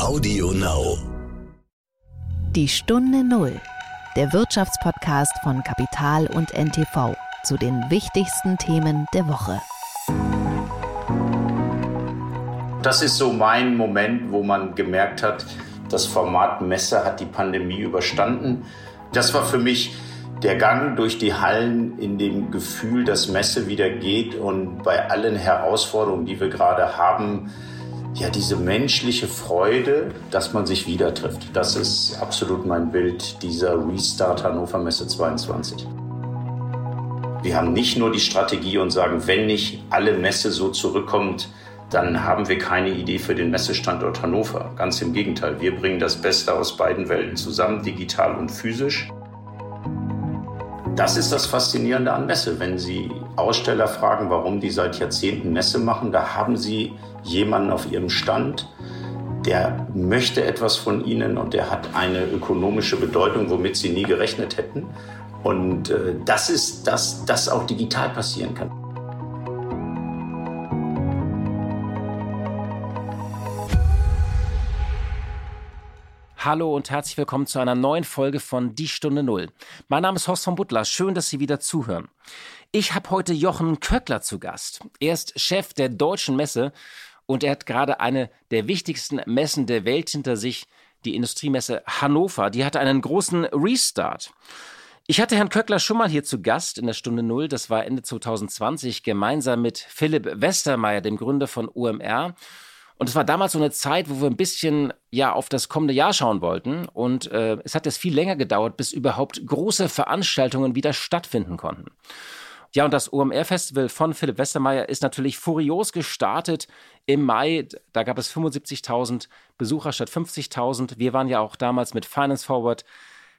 Audio Now. Die Stunde Null. Der Wirtschaftspodcast von Kapital und NTV zu den wichtigsten Themen der Woche. Das ist so mein Moment, wo man gemerkt hat, das Format Messe hat die Pandemie überstanden. Das war für mich der Gang durch die Hallen in dem Gefühl, dass Messe wieder geht und bei allen Herausforderungen, die wir gerade haben, ja, diese menschliche Freude, dass man sich wieder trifft. Das ist absolut mein Bild dieser Restart Hannover Messe 22. Wir haben nicht nur die Strategie und sagen, wenn nicht alle Messe so zurückkommt, dann haben wir keine Idee für den Messestandort Hannover. Ganz im Gegenteil, wir bringen das Beste aus beiden Welten zusammen, digital und physisch. Das ist das Faszinierende an Messe. Wenn Sie Aussteller fragen, warum die seit Jahrzehnten Messe machen, da haben Sie jemanden auf Ihrem Stand, der möchte etwas von Ihnen und der hat eine ökonomische Bedeutung, womit Sie nie gerechnet hätten. Und äh, das ist, dass das auch digital passieren kann. Hallo und herzlich willkommen zu einer neuen Folge von Die Stunde Null. Mein Name ist Horst von Butler. Schön, dass Sie wieder zuhören. Ich habe heute Jochen Köckler zu Gast. Er ist Chef der Deutschen Messe und er hat gerade eine der wichtigsten Messen der Welt hinter sich, die Industriemesse Hannover. Die hatte einen großen Restart. Ich hatte Herrn Köckler schon mal hier zu Gast in der Stunde Null. Das war Ende 2020 gemeinsam mit Philipp Westermeier, dem Gründer von OMR. Und es war damals so eine Zeit, wo wir ein bisschen ja auf das kommende Jahr schauen wollten. Und äh, es hat jetzt viel länger gedauert, bis überhaupt große Veranstaltungen wieder stattfinden konnten. Ja, und das OMR-Festival von Philipp Westermeier ist natürlich furios gestartet im Mai. Da gab es 75.000 Besucher statt 50.000. Wir waren ja auch damals mit Finance Forward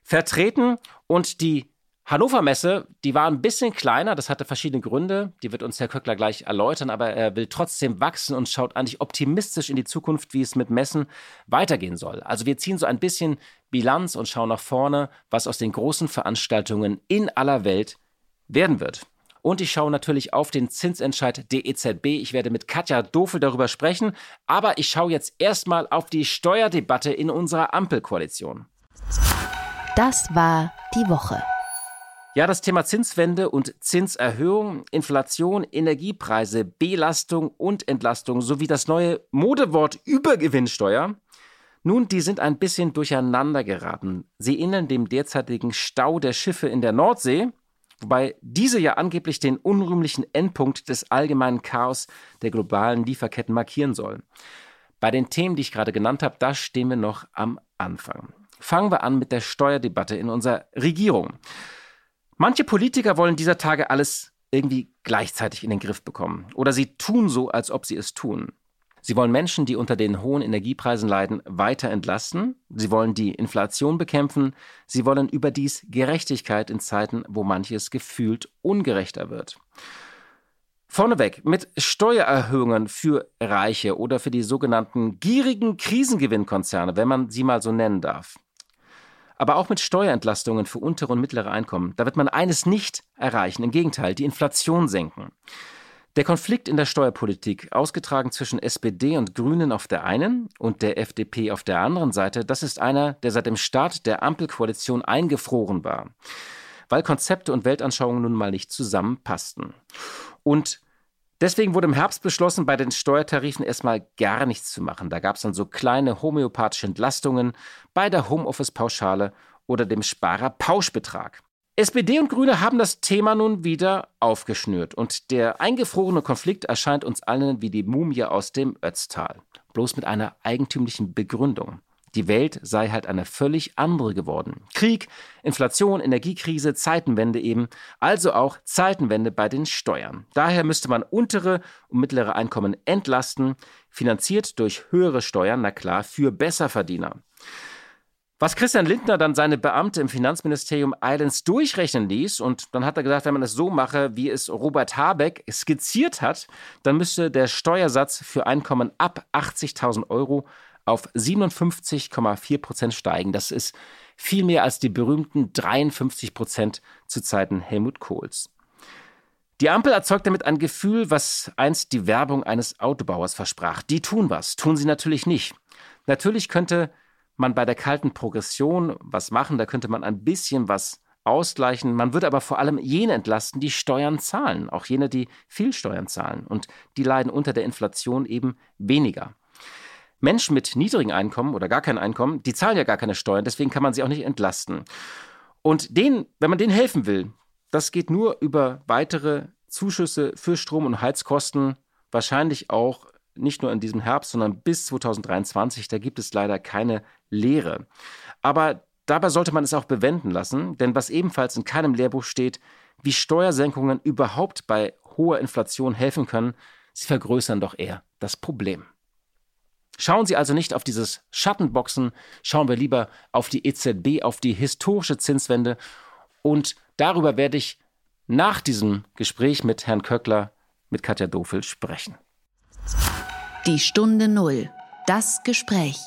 vertreten und die Hannover Messe, die war ein bisschen kleiner, das hatte verschiedene Gründe, die wird uns Herr Köckler gleich erläutern, aber er will trotzdem wachsen und schaut eigentlich optimistisch in die Zukunft, wie es mit Messen weitergehen soll. Also wir ziehen so ein bisschen Bilanz und schauen nach vorne, was aus den großen Veranstaltungen in aller Welt werden wird. Und ich schaue natürlich auf den Zinsentscheid der EZB. Ich werde mit Katja Dofel darüber sprechen, aber ich schaue jetzt erstmal auf die Steuerdebatte in unserer Ampelkoalition. Das war die Woche. Ja, das Thema Zinswende und Zinserhöhung, Inflation, Energiepreise, Belastung und Entlastung sowie das neue Modewort Übergewinnsteuer. Nun, die sind ein bisschen durcheinander geraten. Sie ähneln dem derzeitigen Stau der Schiffe in der Nordsee, wobei diese ja angeblich den unrühmlichen Endpunkt des allgemeinen Chaos der globalen Lieferketten markieren sollen. Bei den Themen, die ich gerade genannt habe, da stehen wir noch am Anfang. Fangen wir an mit der Steuerdebatte in unserer Regierung. Manche Politiker wollen dieser Tage alles irgendwie gleichzeitig in den Griff bekommen. Oder sie tun so, als ob sie es tun. Sie wollen Menschen, die unter den hohen Energiepreisen leiden, weiter entlasten. Sie wollen die Inflation bekämpfen. Sie wollen überdies Gerechtigkeit in Zeiten, wo manches gefühlt ungerechter wird. Vorneweg, mit Steuererhöhungen für Reiche oder für die sogenannten gierigen Krisengewinnkonzerne, wenn man sie mal so nennen darf aber auch mit Steuerentlastungen für untere und mittlere Einkommen. Da wird man eines nicht erreichen, im Gegenteil, die Inflation senken. Der Konflikt in der Steuerpolitik, ausgetragen zwischen SPD und Grünen auf der einen und der FDP auf der anderen Seite, das ist einer, der seit dem Start der Ampelkoalition eingefroren war, weil Konzepte und Weltanschauungen nun mal nicht zusammenpassten. Und Deswegen wurde im Herbst beschlossen, bei den Steuertarifen erstmal gar nichts zu machen. Da gab es dann so kleine homöopathische Entlastungen bei der Homeoffice-Pauschale oder dem Sparer-Pauschbetrag. SPD und Grüne haben das Thema nun wieder aufgeschnürt und der eingefrorene Konflikt erscheint uns allen wie die Mumie aus dem Ötztal. Bloß mit einer eigentümlichen Begründung. Die Welt sei halt eine völlig andere geworden. Krieg, Inflation, Energiekrise, Zeitenwende eben, also auch Zeitenwende bei den Steuern. Daher müsste man untere und mittlere Einkommen entlasten, finanziert durch höhere Steuern, na klar, für Besserverdiener. Was Christian Lindner dann seine Beamte im Finanzministerium eilends durchrechnen ließ, und dann hat er gesagt, wenn man es so mache, wie es Robert Habeck skizziert hat, dann müsste der Steuersatz für Einkommen ab 80.000 Euro auf 57,4 Prozent steigen. Das ist viel mehr als die berühmten 53 Prozent zu Zeiten Helmut Kohls. Die Ampel erzeugt damit ein Gefühl, was einst die Werbung eines Autobauers versprach. Die tun was, tun sie natürlich nicht. Natürlich könnte man bei der kalten Progression was machen, da könnte man ein bisschen was ausgleichen. Man würde aber vor allem jene entlasten, die Steuern zahlen, auch jene, die viel Steuern zahlen. Und die leiden unter der Inflation eben weniger. Menschen mit niedrigen Einkommen oder gar kein Einkommen, die zahlen ja gar keine Steuern, deswegen kann man sie auch nicht entlasten. Und denen, wenn man denen helfen will, das geht nur über weitere Zuschüsse für Strom- und Heizkosten, wahrscheinlich auch nicht nur in diesem Herbst, sondern bis 2023. Da gibt es leider keine Lehre. Aber dabei sollte man es auch bewenden lassen, denn was ebenfalls in keinem Lehrbuch steht, wie Steuersenkungen überhaupt bei hoher Inflation helfen können, sie vergrößern doch eher das Problem. Schauen Sie also nicht auf dieses Schattenboxen, schauen wir lieber auf die EZB, auf die historische Zinswende. Und darüber werde ich nach diesem Gespräch mit Herrn Köckler, mit Katja Dofel sprechen. Die Stunde Null. Das Gespräch.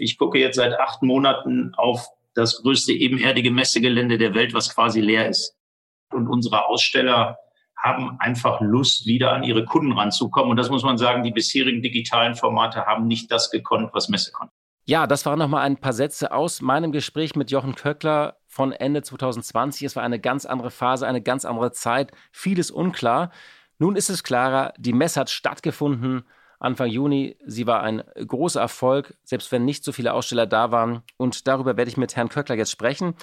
Ich gucke jetzt seit acht Monaten auf das größte ebenerdige Messegelände der Welt, was quasi leer ist. Und unsere Aussteller haben einfach Lust, wieder an ihre Kunden ranzukommen. Und das muss man sagen, die bisherigen digitalen Formate haben nicht das gekonnt, was Messe konnte. Ja, das waren nochmal ein paar Sätze aus meinem Gespräch mit Jochen Köckler von Ende 2020. Es war eine ganz andere Phase, eine ganz andere Zeit, vieles unklar. Nun ist es klarer, die Messe hat stattgefunden Anfang Juni. Sie war ein großer Erfolg, selbst wenn nicht so viele Aussteller da waren. Und darüber werde ich mit Herrn Köckler jetzt sprechen.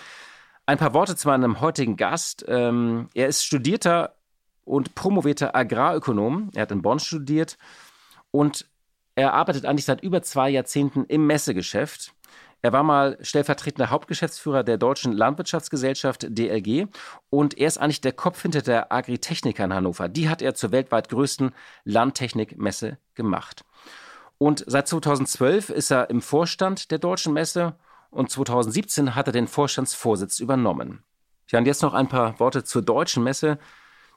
Ein paar Worte zu meinem heutigen Gast. Ähm, er ist studierter und promovierter Agrarökonom. Er hat in Bonn studiert und er arbeitet eigentlich seit über zwei Jahrzehnten im Messegeschäft. Er war mal stellvertretender Hauptgeschäftsführer der Deutschen Landwirtschaftsgesellschaft DLG und er ist eigentlich der Kopf hinter der Agritechnica in Hannover. Die hat er zur weltweit größten Landtechnikmesse gemacht. Und seit 2012 ist er im Vorstand der Deutschen Messe und 2017 hat er den Vorstandsvorsitz übernommen. Ja, und jetzt noch ein paar Worte zur Deutschen Messe.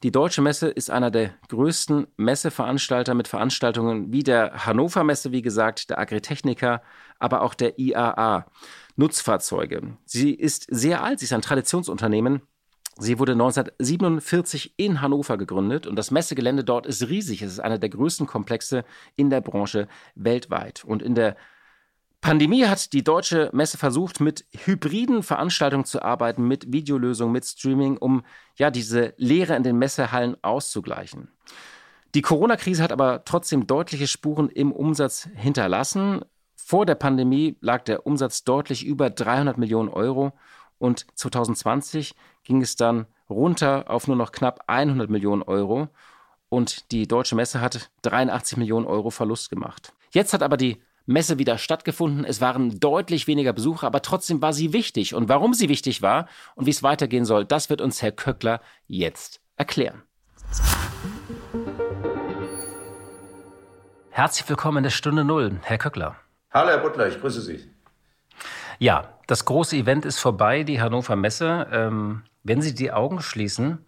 Die Deutsche Messe ist einer der größten Messeveranstalter mit Veranstaltungen wie der Hannover Messe, wie gesagt, der Agritechnica, aber auch der IAA. Nutzfahrzeuge. Sie ist sehr alt, sie ist ein Traditionsunternehmen. Sie wurde 1947 in Hannover gegründet und das Messegelände dort ist riesig. Es ist einer der größten Komplexe in der Branche weltweit. Und in der Pandemie hat die deutsche Messe versucht, mit hybriden Veranstaltungen zu arbeiten, mit Videolösungen, mit Streaming, um ja diese Leere in den Messehallen auszugleichen. Die Corona-Krise hat aber trotzdem deutliche Spuren im Umsatz hinterlassen. Vor der Pandemie lag der Umsatz deutlich über 300 Millionen Euro und 2020 ging es dann runter auf nur noch knapp 100 Millionen Euro und die Deutsche Messe hat 83 Millionen Euro Verlust gemacht. Jetzt hat aber die Messe wieder stattgefunden. Es waren deutlich weniger Besucher, aber trotzdem war sie wichtig. Und warum sie wichtig war und wie es weitergehen soll, das wird uns Herr Köckler jetzt erklären. Herzlich willkommen in der Stunde Null, Herr Köckler. Hallo, Herr Butler, ich grüße Sie. Ja, das große Event ist vorbei, die Hannover Messe. Ähm, wenn Sie die Augen schließen,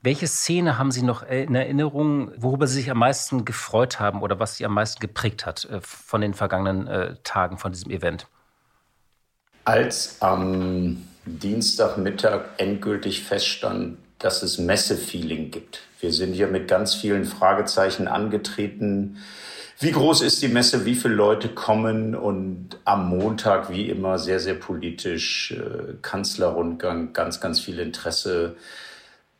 welche Szene haben Sie noch in Erinnerung, worüber Sie sich am meisten gefreut haben oder was Sie am meisten geprägt hat äh, von den vergangenen äh, Tagen von diesem Event? Als am Dienstagmittag endgültig feststand, dass es Messe-Feeling gibt. Wir sind hier mit ganz vielen Fragezeichen angetreten. Wie groß ist die Messe? Wie viele Leute kommen? Und am Montag, wie immer, sehr, sehr politisch, äh, Kanzlerrundgang, ganz, ganz viel Interesse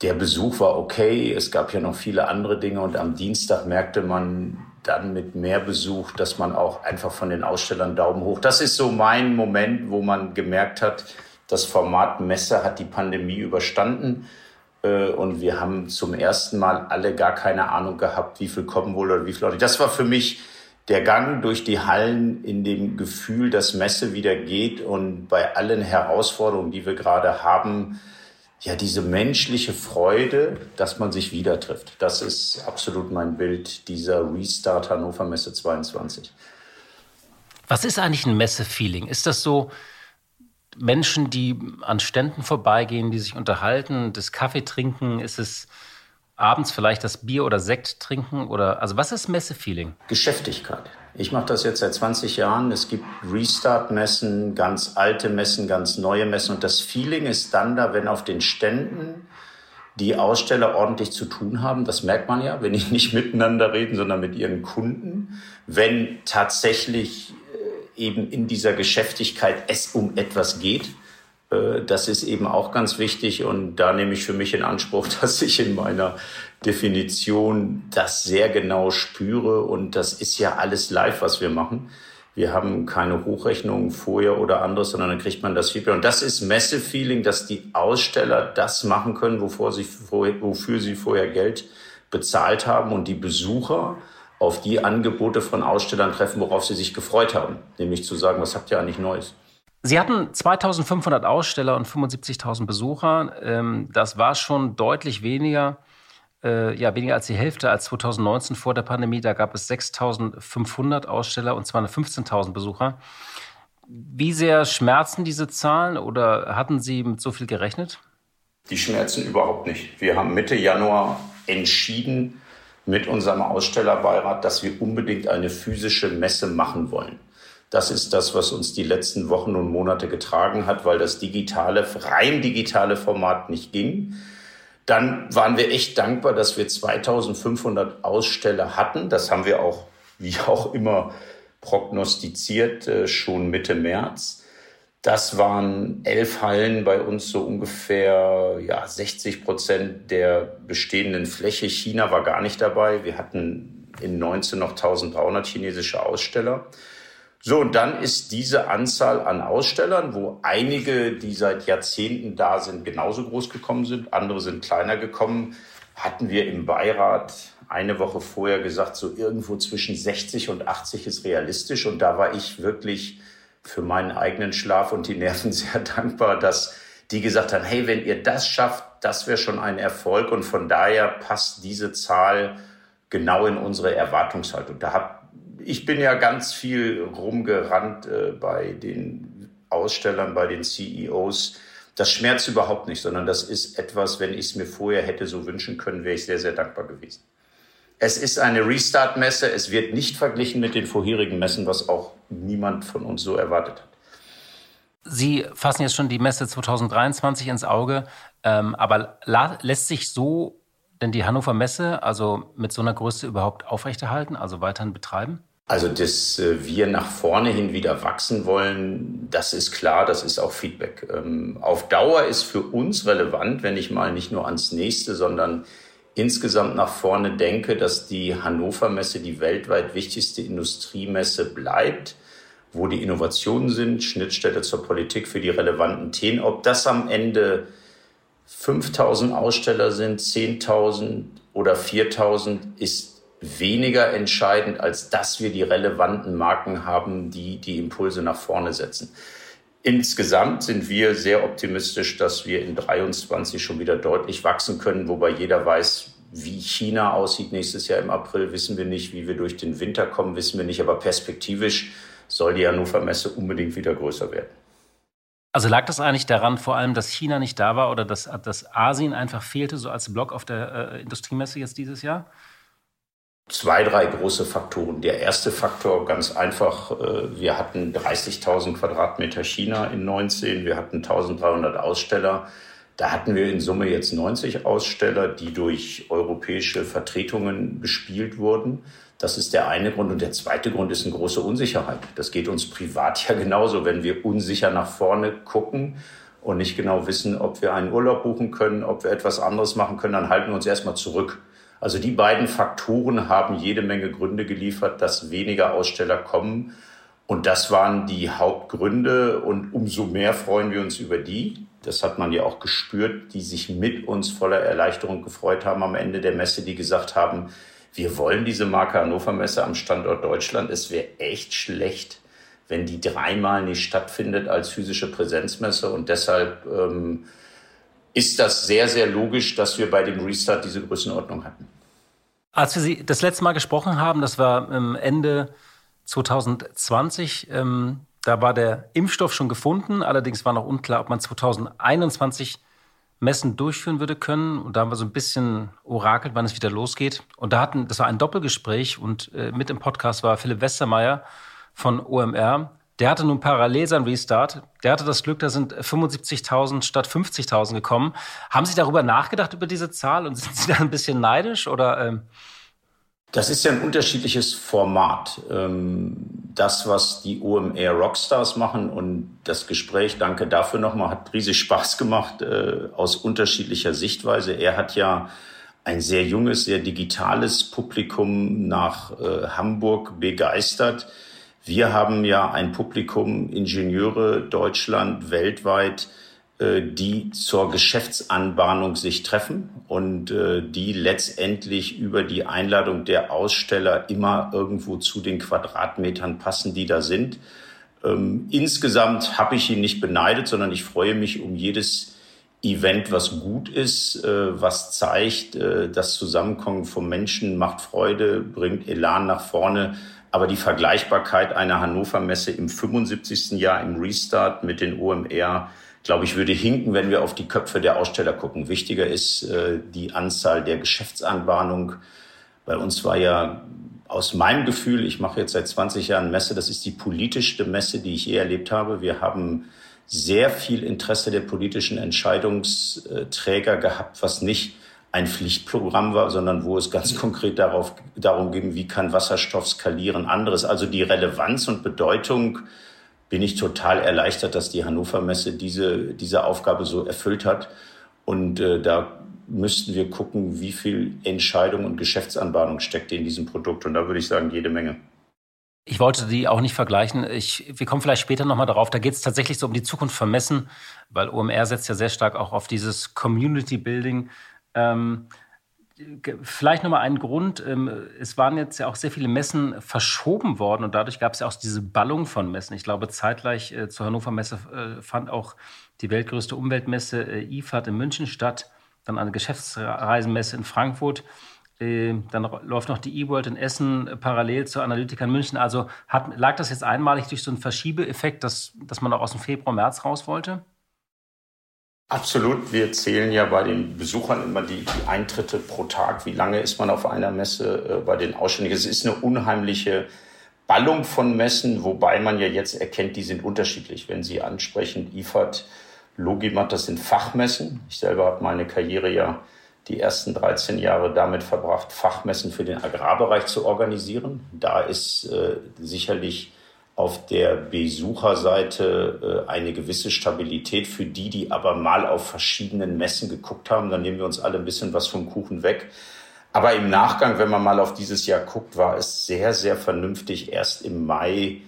der Besuch war okay. Es gab ja noch viele andere Dinge und am Dienstag merkte man dann mit mehr Besuch, dass man auch einfach von den Ausstellern Daumen hoch. Das ist so mein Moment, wo man gemerkt hat, das Format Messe hat die Pandemie überstanden. Äh, und wir haben zum ersten Mal alle gar keine Ahnung gehabt, wie viel kommen wohl oder wie viele Leute. Das war für mich der Gang durch die Hallen in dem Gefühl, dass Messe wieder geht und bei allen Herausforderungen, die wir gerade haben, ja, diese menschliche Freude, dass man sich wieder trifft. Das ist absolut mein Bild dieser Restart Hannover Messe 22. Was ist eigentlich ein Messe-Feeling? Ist das so Menschen, die an Ständen vorbeigehen, die sich unterhalten, das Kaffee trinken? Ist es abends vielleicht das Bier oder Sekt trinken? Oder also was ist Messe-Feeling? Geschäftigkeit. Ich mache das jetzt seit 20 Jahren. Es gibt Restart-Messen, ganz alte Messen, ganz neue Messen. Und das Feeling ist dann da, wenn auf den Ständen die Aussteller ordentlich zu tun haben. Das merkt man ja, wenn die nicht miteinander reden, sondern mit ihren Kunden. Wenn tatsächlich äh, eben in dieser Geschäftigkeit es um etwas geht. Äh, das ist eben auch ganz wichtig und da nehme ich für mich in Anspruch, dass ich in meiner Definition das sehr genau spüre und das ist ja alles live, was wir machen. Wir haben keine Hochrechnungen vorher oder anderes, sondern dann kriegt man das Feedback. Und das ist Messefeeling, dass die Aussteller das machen können, wovor sie, wofür sie vorher Geld bezahlt haben und die Besucher auf die Angebote von Ausstellern treffen, worauf sie sich gefreut haben. Nämlich zu sagen, was habt ihr eigentlich Neues? Sie hatten 2500 Aussteller und 75.000 Besucher. Ähm, das war schon deutlich weniger äh, ja, weniger als die Hälfte als 2019 vor der Pandemie. Da gab es 6.500 Aussteller und 215.000 Besucher. Wie sehr schmerzen diese Zahlen oder hatten Sie mit so viel gerechnet? Die schmerzen überhaupt nicht. Wir haben Mitte Januar entschieden mit unserem Ausstellerbeirat, dass wir unbedingt eine physische Messe machen wollen. Das ist das, was uns die letzten Wochen und Monate getragen hat, weil das digitale, rein digitale Format nicht ging dann waren wir echt dankbar, dass wir 2500 Aussteller hatten. Das haben wir auch, wie auch immer, prognostiziert, äh, schon Mitte März. Das waren elf Hallen bei uns, so ungefähr ja, 60 Prozent der bestehenden Fläche. China war gar nicht dabei. Wir hatten in 19 noch 1300 chinesische Aussteller. So, und dann ist diese Anzahl an Ausstellern, wo einige, die seit Jahrzehnten da sind, genauso groß gekommen sind, andere sind kleiner gekommen, hatten wir im Beirat eine Woche vorher gesagt, so irgendwo zwischen 60 und 80 ist realistisch. Und da war ich wirklich für meinen eigenen Schlaf und die Nerven sehr dankbar, dass die gesagt haben, hey, wenn ihr das schafft, das wäre schon ein Erfolg. Und von daher passt diese Zahl genau in unsere Erwartungshaltung. Da habe ich bin ja ganz viel rumgerannt äh, bei den Ausstellern, bei den CEOs. Das schmerzt überhaupt nicht, sondern das ist etwas, wenn ich es mir vorher hätte so wünschen können, wäre ich sehr, sehr dankbar gewesen. Es ist eine Restart-Messe. Es wird nicht verglichen mit den vorherigen Messen, was auch niemand von uns so erwartet hat. Sie fassen jetzt schon die Messe 2023 ins Auge, ähm, aber lässt sich so denn die Hannover Messe also mit so einer Größe überhaupt aufrechterhalten, also weiterhin betreiben? Also, dass äh, wir nach vorne hin wieder wachsen wollen, das ist klar, das ist auch Feedback. Ähm, auf Dauer ist für uns relevant, wenn ich mal nicht nur ans nächste, sondern insgesamt nach vorne denke, dass die Hannover Messe die weltweit wichtigste Industriemesse bleibt, wo die Innovationen sind, Schnittstelle zur Politik für die relevanten Themen. Ob das am Ende 5000 Aussteller sind, 10.000 oder 4000 ist weniger entscheidend, als dass wir die relevanten Marken haben, die die Impulse nach vorne setzen. Insgesamt sind wir sehr optimistisch, dass wir in 23 schon wieder deutlich wachsen können, wobei jeder weiß, wie China aussieht nächstes Jahr im April, wissen wir nicht. Wie wir durch den Winter kommen, wissen wir nicht. Aber perspektivisch soll die Hannover Messe unbedingt wieder größer werden. Also lag das eigentlich daran, vor allem, dass China nicht da war oder dass, dass Asien einfach fehlte, so als Block auf der äh, Industriemesse jetzt dieses Jahr? Zwei, drei große Faktoren. Der erste Faktor ganz einfach, äh, wir hatten 30.000 Quadratmeter China in 19, wir hatten 1.300 Aussteller. Da hatten wir in Summe jetzt 90 Aussteller, die durch europäische Vertretungen bespielt wurden. Das ist der eine Grund. Und der zweite Grund ist eine große Unsicherheit. Das geht uns privat ja genauso. Wenn wir unsicher nach vorne gucken und nicht genau wissen, ob wir einen Urlaub buchen können, ob wir etwas anderes machen können, dann halten wir uns erstmal zurück. Also die beiden Faktoren haben jede Menge Gründe geliefert, dass weniger Aussteller kommen. Und das waren die Hauptgründe. Und umso mehr freuen wir uns über die. Das hat man ja auch gespürt, die sich mit uns voller Erleichterung gefreut haben am Ende der Messe, die gesagt haben, wir wollen diese Marke Hannover Messe am Standort Deutschland. Es wäre echt schlecht, wenn die dreimal nicht stattfindet als physische Präsenzmesse. Und deshalb ähm, ist das sehr, sehr logisch, dass wir bei dem Restart diese Größenordnung hatten. Als wir Sie das letzte Mal gesprochen haben, das war Ende 2020, ähm, da war der Impfstoff schon gefunden. Allerdings war noch unklar, ob man 2021 Messen durchführen würde können. Und da haben wir so ein bisschen orakelt, wann es wieder losgeht. Und da hatten, das war ein Doppelgespräch und äh, mit im Podcast war Philipp Westermeier von OMR. Der hatte nun parallel seinen Restart. Der hatte das Glück, da sind 75.000 statt 50.000 gekommen. Haben Sie darüber nachgedacht, über diese Zahl? Und sind Sie da ein bisschen neidisch? Oder, ähm das ist ja ein unterschiedliches Format. Ähm, das, was die OMR Rockstars machen und das Gespräch, danke dafür nochmal, hat riesig Spaß gemacht äh, aus unterschiedlicher Sichtweise. Er hat ja ein sehr junges, sehr digitales Publikum nach äh, Hamburg begeistert wir haben ja ein Publikum, Ingenieure Deutschland, weltweit, äh, die zur Geschäftsanbahnung sich treffen und äh, die letztendlich über die Einladung der Aussteller immer irgendwo zu den Quadratmetern passen, die da sind. Ähm, insgesamt habe ich ihn nicht beneidet, sondern ich freue mich um jedes Event, was gut ist, äh, was zeigt, das Zusammenkommen von Menschen macht Freude, bringt Elan nach vorne aber die Vergleichbarkeit einer Hannover Messe im 75. Jahr im Restart mit den OMR, glaube ich, würde hinken, wenn wir auf die Köpfe der Aussteller gucken. Wichtiger ist äh, die Anzahl der Geschäftsanbahnung. Bei uns war ja aus meinem Gefühl, ich mache jetzt seit 20 Jahren Messe, das ist die politischste Messe, die ich je erlebt habe. Wir haben sehr viel Interesse der politischen Entscheidungsträger gehabt, was nicht ein Pflichtprogramm war, sondern wo es ganz konkret darauf, darum ging, wie kann Wasserstoff skalieren, anderes. Also die Relevanz und Bedeutung bin ich total erleichtert, dass die Hannover Messe diese, diese Aufgabe so erfüllt hat. Und äh, da müssten wir gucken, wie viel Entscheidung und Geschäftsanbahnung steckt in diesem Produkt. Und da würde ich sagen, jede Menge. Ich wollte die auch nicht vergleichen. Ich, wir kommen vielleicht später nochmal darauf. Da geht es tatsächlich so um die Zukunft von Messen, weil OMR setzt ja sehr stark auch auf dieses Community Building. Ähm, vielleicht nochmal ein Grund. Ähm, es waren jetzt ja auch sehr viele Messen verschoben worden und dadurch gab es ja auch diese Ballung von Messen. Ich glaube, zeitgleich äh, zur Hannover Messe äh, fand auch die weltgrößte Umweltmesse äh, IFAD in München statt, dann eine Geschäftsreisenmesse in Frankfurt. Äh, dann läuft noch die E-World in Essen parallel zur Analytica in München. Also hat, lag das jetzt einmalig durch so einen Verschiebeeffekt, dass, dass man auch aus dem Februar, März raus wollte? Absolut. Wir zählen ja bei den Besuchern immer die, die, Eintritte pro Tag. Wie lange ist man auf einer Messe äh, bei den Ausstellungen? Es ist eine unheimliche Ballung von Messen, wobei man ja jetzt erkennt, die sind unterschiedlich. Wenn Sie ansprechen, IFAD, Logimat, das sind Fachmessen. Ich selber habe meine Karriere ja die ersten 13 Jahre damit verbracht, Fachmessen für den Agrarbereich zu organisieren. Da ist äh, sicherlich auf der Besucherseite äh, eine gewisse Stabilität für die, die aber mal auf verschiedenen Messen geguckt haben. Dann nehmen wir uns alle ein bisschen was vom Kuchen weg. Aber im Nachgang, wenn man mal auf dieses Jahr guckt, war es sehr, sehr vernünftig, erst im Mai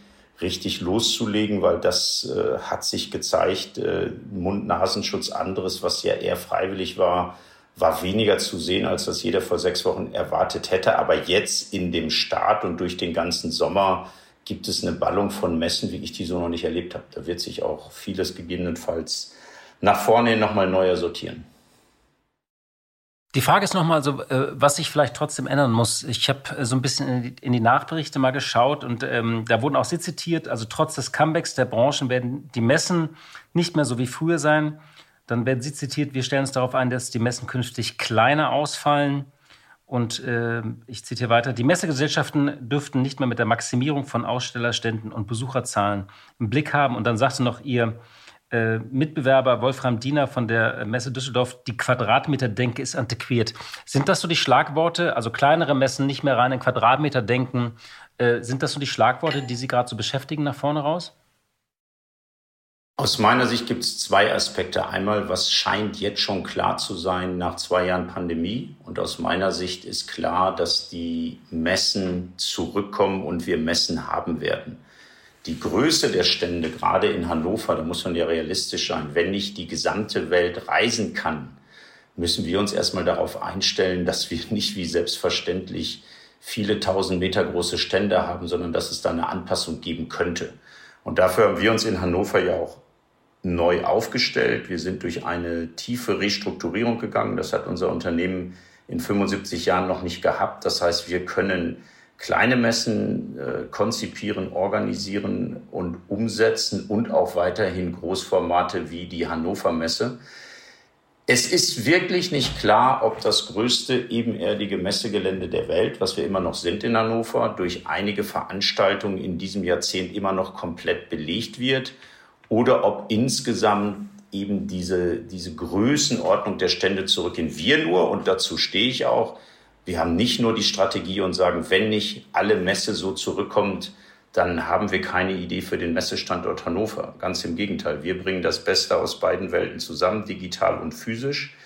richtig loszulegen, weil das äh, hat sich gezeigt, äh, Mund-Nasenschutz anderes, was ja eher freiwillig war, war weniger zu sehen, als das jeder vor sechs Wochen erwartet hätte. Aber jetzt in dem Start und durch den ganzen Sommer gibt es eine Ballung von Messen, wie ich die so noch nicht erlebt habe. Da wird sich auch vieles gegebenenfalls nach vorne nochmal neuer sortieren. Die Frage ist nochmal so, äh, was sich vielleicht trotzdem ändern muss. Ich habe äh, so ein bisschen in die Nachberichte mal geschaut und ähm, da wurden auch Sie zitiert, also trotz des Comebacks der Branchen werden die Messen nicht mehr so wie früher sein. Dann werden Sie zitiert, wir stellen uns darauf ein, dass die Messen künftig kleiner ausfallen. Und äh, ich zitiere weiter, die Messegesellschaften dürften nicht mehr mit der Maximierung von Ausstellerständen und Besucherzahlen im Blick haben. Und dann sagte noch ihr äh, Mitbewerber Wolfram Diener von der Messe Düsseldorf, die Quadratmeterdenke ist antiquiert. Sind das so die Schlagworte, also kleinere Messen nicht mehr rein in Quadratmeter denken, äh, sind das so die Schlagworte, die Sie gerade so beschäftigen nach vorne raus? Aus meiner Sicht gibt es zwei Aspekte. Einmal, was scheint jetzt schon klar zu sein nach zwei Jahren Pandemie. Und aus meiner Sicht ist klar, dass die Messen zurückkommen und wir Messen haben werden. Die Größe der Stände, gerade in Hannover, da muss man ja realistisch sein, wenn nicht die gesamte Welt reisen kann, müssen wir uns erstmal darauf einstellen, dass wir nicht wie selbstverständlich viele tausend Meter große Stände haben, sondern dass es da eine Anpassung geben könnte. Und dafür haben wir uns in Hannover ja auch neu aufgestellt. Wir sind durch eine tiefe Restrukturierung gegangen. Das hat unser Unternehmen in 75 Jahren noch nicht gehabt. Das heißt, wir können kleine Messen äh, konzipieren, organisieren und umsetzen und auch weiterhin Großformate wie die Hannover Messe. Es ist wirklich nicht klar, ob das größte ebenerdige Messegelände der Welt, was wir immer noch sind in Hannover, durch einige Veranstaltungen in diesem Jahrzehnt immer noch komplett belegt wird oder ob insgesamt eben diese, diese Größenordnung der Stände zurückgehen. Wir nur, und dazu stehe ich auch, wir haben nicht nur die Strategie und sagen, wenn nicht alle Messe so zurückkommt, dann haben wir keine Idee für den Messestandort Hannover. Ganz im Gegenteil, wir bringen das Beste aus beiden Welten zusammen, digital und physisch.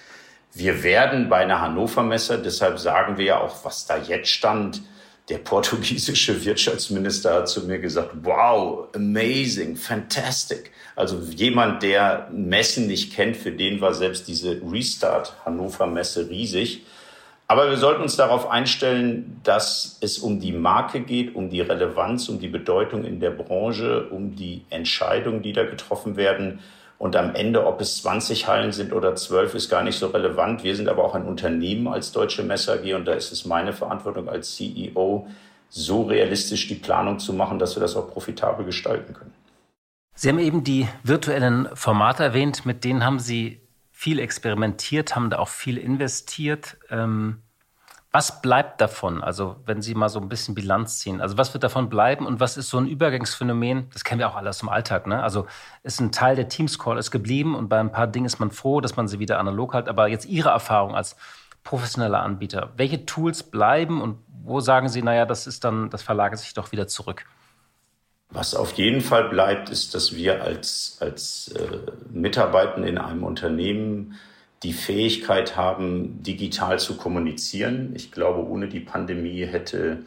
Wir werden bei einer Hannover Messe, deshalb sagen wir ja auch, was da jetzt stand, der portugiesische Wirtschaftsminister hat zu mir gesagt, wow, amazing, fantastic. Also jemand, der Messen nicht kennt, für den war selbst diese Restart Hannover Messe riesig. Aber wir sollten uns darauf einstellen, dass es um die Marke geht, um die Relevanz, um die Bedeutung in der Branche, um die Entscheidungen, die da getroffen werden. Und am Ende, ob es 20 Hallen sind oder 12, ist gar nicht so relevant. Wir sind aber auch ein Unternehmen als Deutsche Messe AG und da ist es meine Verantwortung als CEO, so realistisch die Planung zu machen, dass wir das auch profitabel gestalten können. Sie haben eben die virtuellen Formate erwähnt, mit denen haben Sie viel experimentiert, haben da auch viel investiert. Ähm, was bleibt davon? Also, wenn Sie mal so ein bisschen Bilanz ziehen. Also, was wird davon bleiben und was ist so ein Übergangsphänomen? Das kennen wir auch alles im Alltag. Ne? Also, ist ein Teil der Teams Call ist geblieben und bei ein paar Dingen ist man froh, dass man sie wieder analog hat. Aber jetzt Ihre Erfahrung als professioneller Anbieter. Welche Tools bleiben und wo sagen Sie, naja, das ist dann, das verlagert sich doch wieder zurück? Was auf jeden Fall bleibt, ist, dass wir als, als äh, Mitarbeitende in einem Unternehmen die Fähigkeit haben, digital zu kommunizieren. Ich glaube, ohne die Pandemie hätte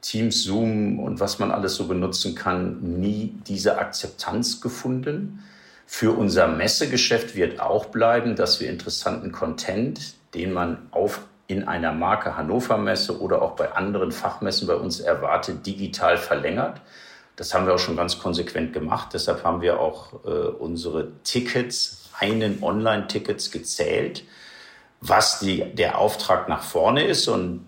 Teams, Zoom und was man alles so benutzen kann, nie diese Akzeptanz gefunden. Für unser Messegeschäft wird auch bleiben, dass wir interessanten Content, den man auf in einer Marke Hannover Messe oder auch bei anderen Fachmessen bei uns erwartet, digital verlängert. Das haben wir auch schon ganz konsequent gemacht. Deshalb haben wir auch äh, unsere Tickets, reinen Online-Tickets gezählt, was die, der Auftrag nach vorne ist. Und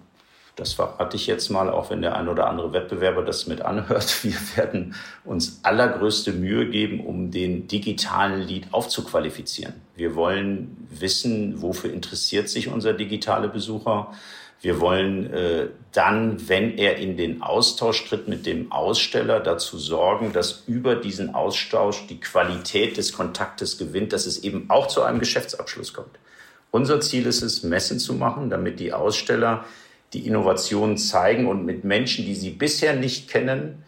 das verrate ich jetzt mal, auch wenn der ein oder andere Wettbewerber das mit anhört. Wir werden uns allergrößte Mühe geben, um den digitalen Lead aufzuqualifizieren. Wir wollen wissen, wofür interessiert sich unser digitale Besucher. Wir wollen äh, dann, wenn er in den Austausch tritt mit dem Aussteller, dazu sorgen, dass über diesen Austausch die Qualität des Kontaktes gewinnt, dass es eben auch zu einem Geschäftsabschluss kommt. Unser Ziel ist es, Messen zu machen, damit die Aussteller die Innovationen zeigen und mit Menschen, die sie bisher nicht kennen,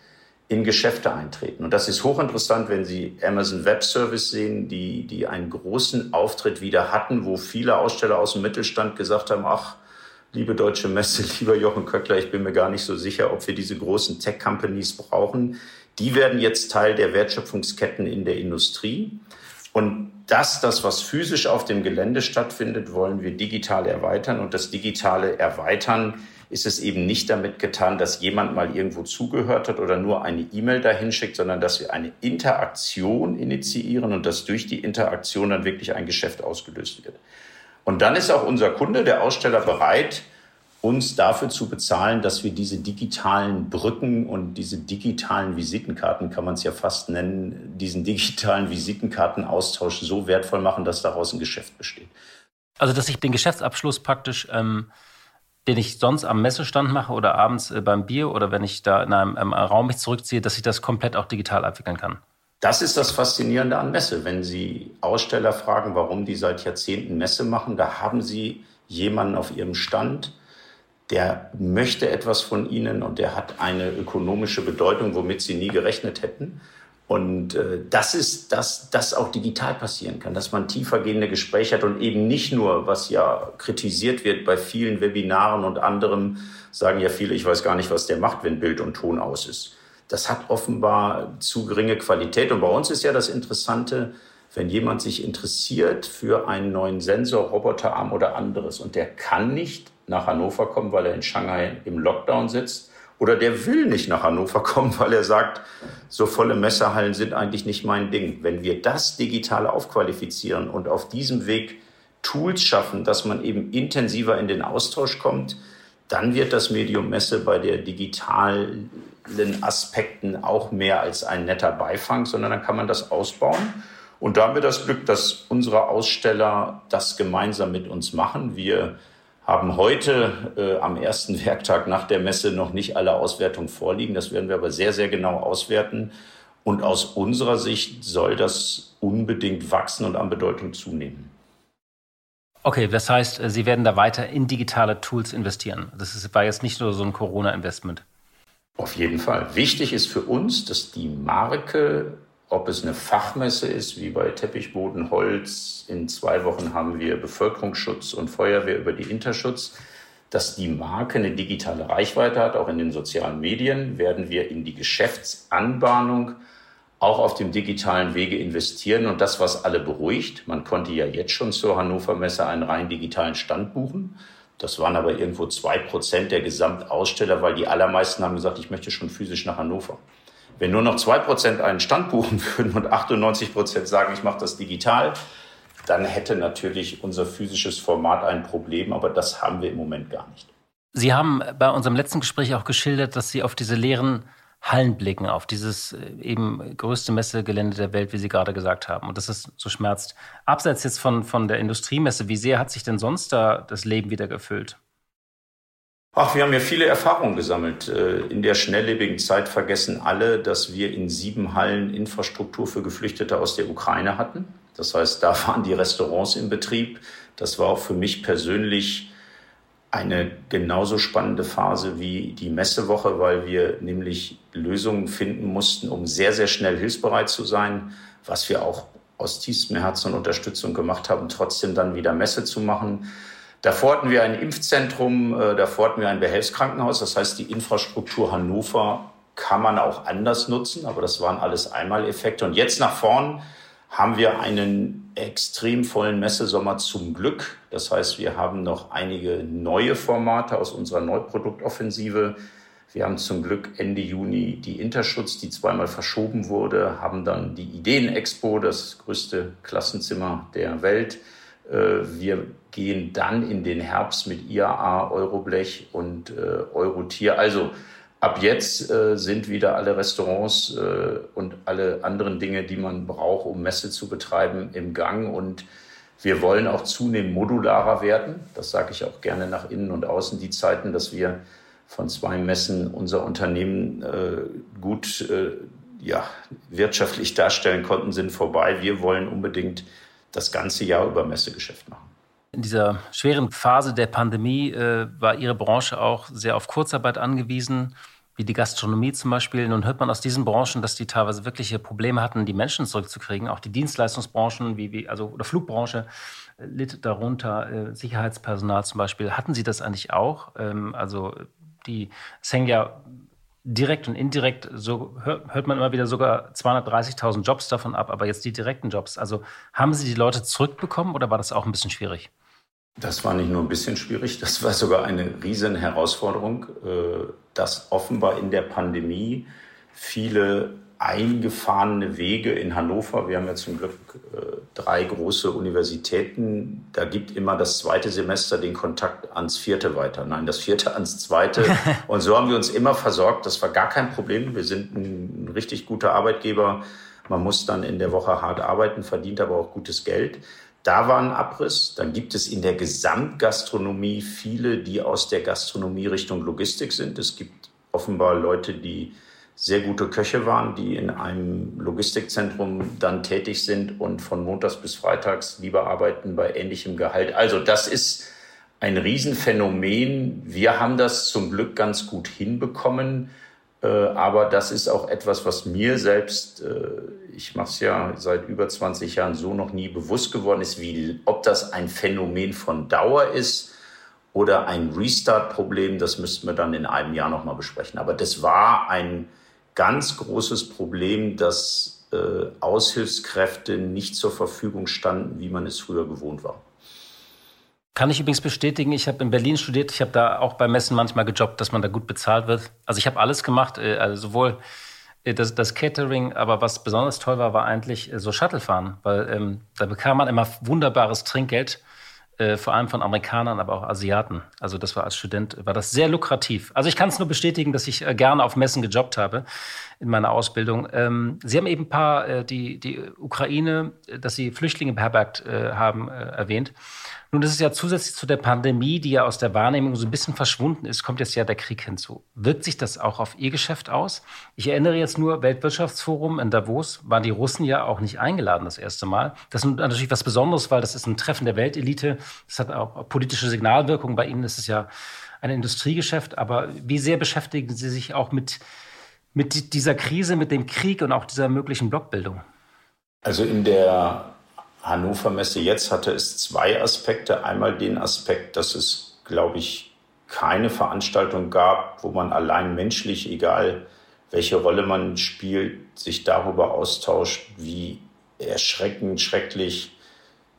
in Geschäfte eintreten. Und das ist hochinteressant, wenn Sie Amazon Web Service sehen, die, die einen großen Auftritt wieder hatten, wo viele Aussteller aus dem Mittelstand gesagt haben, ach, liebe deutsche Messe, lieber Jochen Köckler, ich bin mir gar nicht so sicher, ob wir diese großen Tech-Companies brauchen. Die werden jetzt Teil der Wertschöpfungsketten in der Industrie. Und das, das, was physisch auf dem Gelände stattfindet, wollen wir digital erweitern. Und das digitale Erweitern ist es eben nicht damit getan, dass jemand mal irgendwo zugehört hat oder nur eine E-Mail dahin schickt, sondern dass wir eine Interaktion initiieren und dass durch die Interaktion dann wirklich ein Geschäft ausgelöst wird. Und dann ist auch unser Kunde, der Aussteller, bereit, uns dafür zu bezahlen, dass wir diese digitalen Brücken und diese digitalen Visitenkarten, kann man es ja fast nennen, diesen digitalen Visitenkartenaustausch so wertvoll machen, dass daraus ein Geschäft besteht. Also, dass ich den Geschäftsabschluss praktisch, ähm, den ich sonst am Messestand mache oder abends äh, beim Bier oder wenn ich da in einem, einem Raum mich zurückziehe, dass ich das komplett auch digital abwickeln kann. Das ist das Faszinierende an Messe. Wenn Sie Aussteller fragen, warum die seit Jahrzehnten Messe machen, da haben Sie jemanden auf Ihrem Stand, der möchte etwas von Ihnen und der hat eine ökonomische Bedeutung, womit Sie nie gerechnet hätten. Und äh, das ist, dass das auch digital passieren kann, dass man tiefergehende Gespräche hat und eben nicht nur, was ja kritisiert wird bei vielen Webinaren und anderem, sagen ja viele, ich weiß gar nicht, was der macht, wenn Bild und Ton aus ist das hat offenbar zu geringe Qualität. Und bei uns ist ja das Interessante, wenn jemand sich interessiert für einen neuen Sensor, Roboterarm oder anderes und der kann nicht nach Hannover kommen, weil er in Shanghai im Lockdown sitzt, oder der will nicht nach Hannover kommen, weil er sagt, so volle Messerhallen sind eigentlich nicht mein Ding. Wenn wir das digital aufqualifizieren und auf diesem Weg Tools schaffen, dass man eben intensiver in den Austausch kommt, dann wird das Medium Messe bei der digitalen Aspekten auch mehr als ein netter Beifang, sondern dann kann man das ausbauen. Und da haben wir das Glück, dass unsere Aussteller das gemeinsam mit uns machen. Wir haben heute äh, am ersten Werktag nach der Messe noch nicht alle Auswertungen vorliegen. Das werden wir aber sehr, sehr genau auswerten. Und aus unserer Sicht soll das unbedingt wachsen und an Bedeutung zunehmen. Okay, das heißt, äh, Sie werden da weiter in digitale Tools investieren. Das war jetzt nicht nur so ein Corona-Investment. Auf jeden Fall. Wichtig ist für uns, dass die Marke, ob es eine Fachmesse ist, wie bei Teppichboden, Holz, in zwei Wochen haben wir Bevölkerungsschutz und Feuerwehr über die Interschutz, dass die Marke eine digitale Reichweite hat, auch in den sozialen Medien, werden wir in die Geschäftsanbahnung auch auf dem digitalen Wege investieren und das, was alle beruhigt. Man konnte ja jetzt schon zur Hannover Messe einen rein digitalen Stand buchen. Das waren aber irgendwo zwei Prozent der Gesamtaussteller, weil die allermeisten haben gesagt, ich möchte schon physisch nach Hannover. Wenn nur noch zwei Prozent einen Stand buchen würden und 98 Prozent sagen, ich mache das digital, dann hätte natürlich unser physisches Format ein Problem, aber das haben wir im Moment gar nicht. Sie haben bei unserem letzten Gespräch auch geschildert, dass Sie auf diese leeren Hallen blicken, auf dieses äh, eben größte Messegelände der Welt, wie Sie gerade gesagt haben. Und das ist so schmerzt. Abseits jetzt von, von der Industriemesse, wie sehr hat sich denn sonst da das Leben wieder gefüllt? Ach, wir haben ja viele Erfahrungen gesammelt. Äh, in der schnelllebigen Zeit vergessen alle, dass wir in sieben Hallen Infrastruktur für Geflüchtete aus der Ukraine hatten. Das heißt, da waren die Restaurants in Betrieb. Das war auch für mich persönlich eine genauso spannende Phase wie die Messewoche, weil wir nämlich Lösungen finden mussten, um sehr, sehr schnell hilfsbereit zu sein, was wir auch aus tiefstem Herzen und Unterstützung gemacht haben, trotzdem dann wieder Messe zu machen. Davor hatten wir ein Impfzentrum, äh, davor hatten wir ein Behelfskrankenhaus. Das heißt, die Infrastruktur Hannover kann man auch anders nutzen, aber das waren alles Einmaleffekte. Und jetzt nach vorn haben wir einen extrem vollen Messesommer zum Glück. Das heißt, wir haben noch einige neue Formate aus unserer Neuproduktoffensive. Wir haben zum Glück Ende Juni die Interschutz, die zweimal verschoben wurde, haben dann die Ideenexpo, das größte Klassenzimmer der Welt. Äh, wir gehen dann in den Herbst mit IAA, Euroblech und äh, Eurotier. Also Ab jetzt äh, sind wieder alle Restaurants äh, und alle anderen Dinge, die man braucht, um Messe zu betreiben, im Gang. Und wir wollen auch zunehmend modularer werden. Das sage ich auch gerne nach innen und außen. Die Zeiten, dass wir von zwei Messen unser Unternehmen äh, gut äh, ja, wirtschaftlich darstellen konnten, sind vorbei. Wir wollen unbedingt das ganze Jahr über Messegeschäft machen. In dieser schweren Phase der Pandemie äh, war Ihre Branche auch sehr auf Kurzarbeit angewiesen wie die Gastronomie zum Beispiel. Nun hört man aus diesen Branchen, dass die teilweise wirkliche Probleme hatten, die Menschen zurückzukriegen. Auch die Dienstleistungsbranchen, wie, wie also oder Flugbranche äh, litt darunter. Äh, Sicherheitspersonal zum Beispiel. Hatten Sie das eigentlich auch? Ähm, also die es hängen ja direkt und indirekt, so hört, hört man immer wieder sogar 230.000 Jobs davon ab, aber jetzt die direkten Jobs. Also haben Sie die Leute zurückbekommen oder war das auch ein bisschen schwierig? Das war nicht nur ein bisschen schwierig, das war sogar eine riesen Herausforderung, äh, dass offenbar in der Pandemie viele eingefahrene Wege in Hannover, wir haben ja zum Glück äh, drei große Universitäten, da gibt immer das zweite Semester den Kontakt ans vierte weiter, nein, das vierte ans zweite. Und so haben wir uns immer versorgt, das war gar kein Problem. Wir sind ein richtig guter Arbeitgeber. Man muss dann in der Woche hart arbeiten, verdient aber auch gutes Geld. Da war ein Abriss. Dann gibt es in der Gesamtgastronomie viele, die aus der Gastronomie Richtung Logistik sind. Es gibt offenbar Leute, die sehr gute Köche waren, die in einem Logistikzentrum dann tätig sind und von montags bis freitags lieber arbeiten bei ähnlichem Gehalt. Also das ist ein Riesenphänomen. Wir haben das zum Glück ganz gut hinbekommen. Äh, aber das ist auch etwas, was mir selbst, äh, ich mache es ja seit über 20 Jahren so noch nie bewusst geworden ist, wie ob das ein Phänomen von Dauer ist oder ein Restart-Problem, das müssten wir dann in einem Jahr nochmal besprechen. Aber das war ein ganz großes Problem, dass äh, Aushilfskräfte nicht zur Verfügung standen, wie man es früher gewohnt war. Kann ich übrigens bestätigen, ich habe in Berlin studiert, ich habe da auch bei Messen manchmal gejobbt, dass man da gut bezahlt wird. Also ich habe alles gemacht, äh, also sowohl das, das, Catering, aber was besonders toll war, war eigentlich äh, so Shuttlefahren, weil ähm, da bekam man immer wunderbares Trinkgeld äh, vor allem von Amerikanern, aber auch Asiaten. Also das war als Student, war das sehr lukrativ. Also ich kann es nur bestätigen, dass ich äh, gerne auf Messen gejobbt habe in meiner Ausbildung. Ähm, Sie haben eben ein paar, äh, die, die Ukraine, dass Sie Flüchtlinge beherbergt äh, haben, äh, erwähnt. Nun, das ist ja zusätzlich zu der Pandemie, die ja aus der Wahrnehmung so ein bisschen verschwunden ist, kommt jetzt ja der Krieg hinzu. Wirkt sich das auch auf Ihr Geschäft aus? Ich erinnere jetzt nur, Weltwirtschaftsforum in Davos, waren die Russen ja auch nicht eingeladen das erste Mal. Das ist natürlich was Besonderes, weil das ist ein Treffen der Weltelite. Das hat auch politische Signalwirkung. Bei Ihnen ist es ja ein Industriegeschäft. Aber wie sehr beschäftigen Sie sich auch mit, mit dieser Krise, mit dem Krieg und auch dieser möglichen Blockbildung? Also in der Hannover Messe jetzt hatte es zwei Aspekte. Einmal den Aspekt, dass es, glaube ich, keine Veranstaltung gab, wo man allein menschlich, egal welche Rolle man spielt, sich darüber austauscht, wie erschreckend, schrecklich,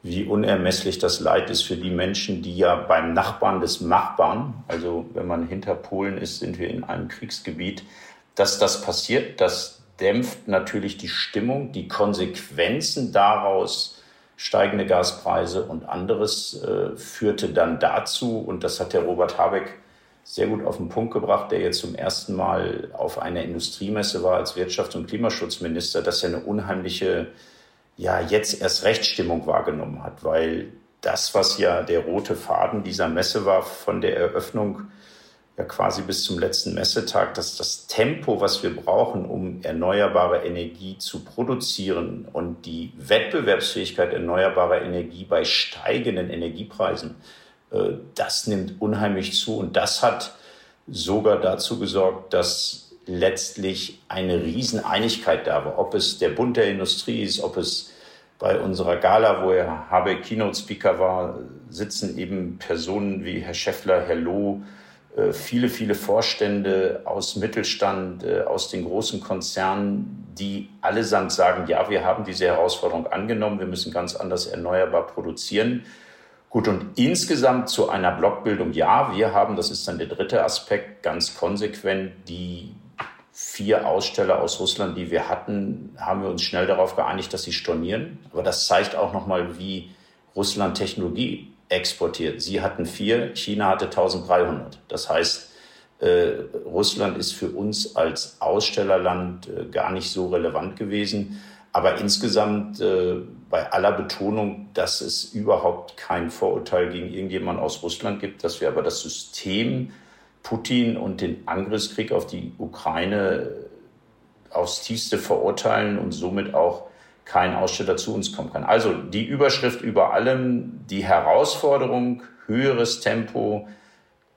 wie unermesslich das Leid ist für die Menschen, die ja beim Nachbarn des Nachbarn, also wenn man hinter Polen ist, sind wir in einem Kriegsgebiet, dass das passiert, das dämpft natürlich die Stimmung, die Konsequenzen daraus steigende Gaspreise und anderes äh, führte dann dazu, und das hat der Robert Habeck sehr gut auf den Punkt gebracht, der jetzt zum ersten Mal auf einer Industriemesse war als Wirtschafts- und Klimaschutzminister, dass er eine unheimliche, ja, jetzt erst Rechtsstimmung wahrgenommen hat, weil das, was ja der rote Faden dieser Messe war von der Eröffnung ja quasi bis zum letzten Messetag, dass das Tempo, was wir brauchen, um erneuerbare Energie zu produzieren und die Wettbewerbsfähigkeit erneuerbarer Energie bei steigenden Energiepreisen, äh, das nimmt unheimlich zu. Und das hat sogar dazu gesorgt, dass letztlich eine Rieseneinigkeit da war. Ob es der Bund der Industrie ist, ob es bei unserer Gala, wo Herr Habeck Keynote Speaker war, sitzen eben Personen wie Herr Schäffler, Herr Loh, viele, viele Vorstände aus Mittelstand, äh, aus den großen Konzernen, die allesamt sagen, ja, wir haben diese Herausforderung angenommen, wir müssen ganz anders erneuerbar produzieren. Gut, und insgesamt zu einer Blockbildung, ja, wir haben, das ist dann der dritte Aspekt, ganz konsequent die vier Aussteller aus Russland, die wir hatten, haben wir uns schnell darauf geeinigt, dass sie stornieren. Aber das zeigt auch nochmal, wie Russland Technologie exportiert. Sie hatten vier, China hatte 1300. Das heißt, äh, Russland ist für uns als Ausstellerland äh, gar nicht so relevant gewesen. Aber insgesamt äh, bei aller Betonung, dass es überhaupt kein Vorurteil gegen irgendjemanden aus Russland gibt, dass wir aber das System Putin und den Angriffskrieg auf die Ukraine aufs tiefste verurteilen und somit auch kein Aussteller zu uns kommen kann. Also die Überschrift über allem, die Herausforderung, höheres Tempo,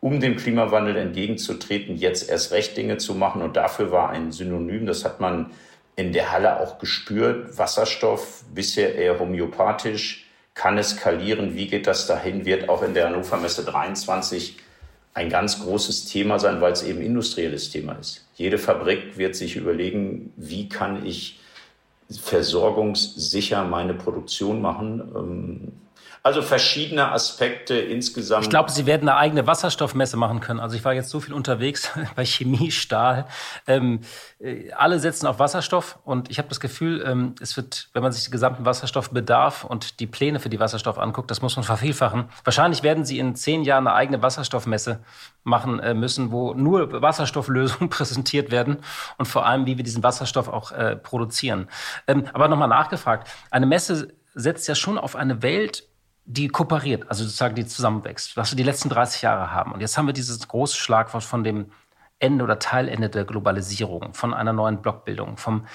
um dem Klimawandel entgegenzutreten, jetzt erst recht Dinge zu machen. Und dafür war ein Synonym, das hat man in der Halle auch gespürt, Wasserstoff, bisher eher homöopathisch, kann es skalieren, wie geht das dahin, wird auch in der Hannover Messe 23 ein ganz großes Thema sein, weil es eben industrielles Thema ist. Jede Fabrik wird sich überlegen, wie kann ich versorgungssicher meine Produktion machen. Also verschiedene Aspekte insgesamt. Ich glaube, Sie werden eine eigene Wasserstoffmesse machen können. Also ich war jetzt so viel unterwegs bei Chemie, Stahl. Ähm, äh, alle setzen auf Wasserstoff und ich habe das Gefühl, ähm, es wird, wenn man sich den gesamten Wasserstoffbedarf und die Pläne für die Wasserstoff anguckt, das muss man vervielfachen. Wahrscheinlich werden Sie in zehn Jahren eine eigene Wasserstoffmesse machen äh, müssen, wo nur Wasserstofflösungen präsentiert werden und vor allem, wie wir diesen Wasserstoff auch äh, produzieren. Ähm, aber nochmal nachgefragt, eine Messe setzt ja schon auf eine Welt, die kooperiert, also sozusagen die zusammenwächst, was wir die letzten 30 Jahre haben. Und jetzt haben wir dieses große Schlagwort von dem Ende oder Teilende der Globalisierung, von einer neuen Blockbildung, vom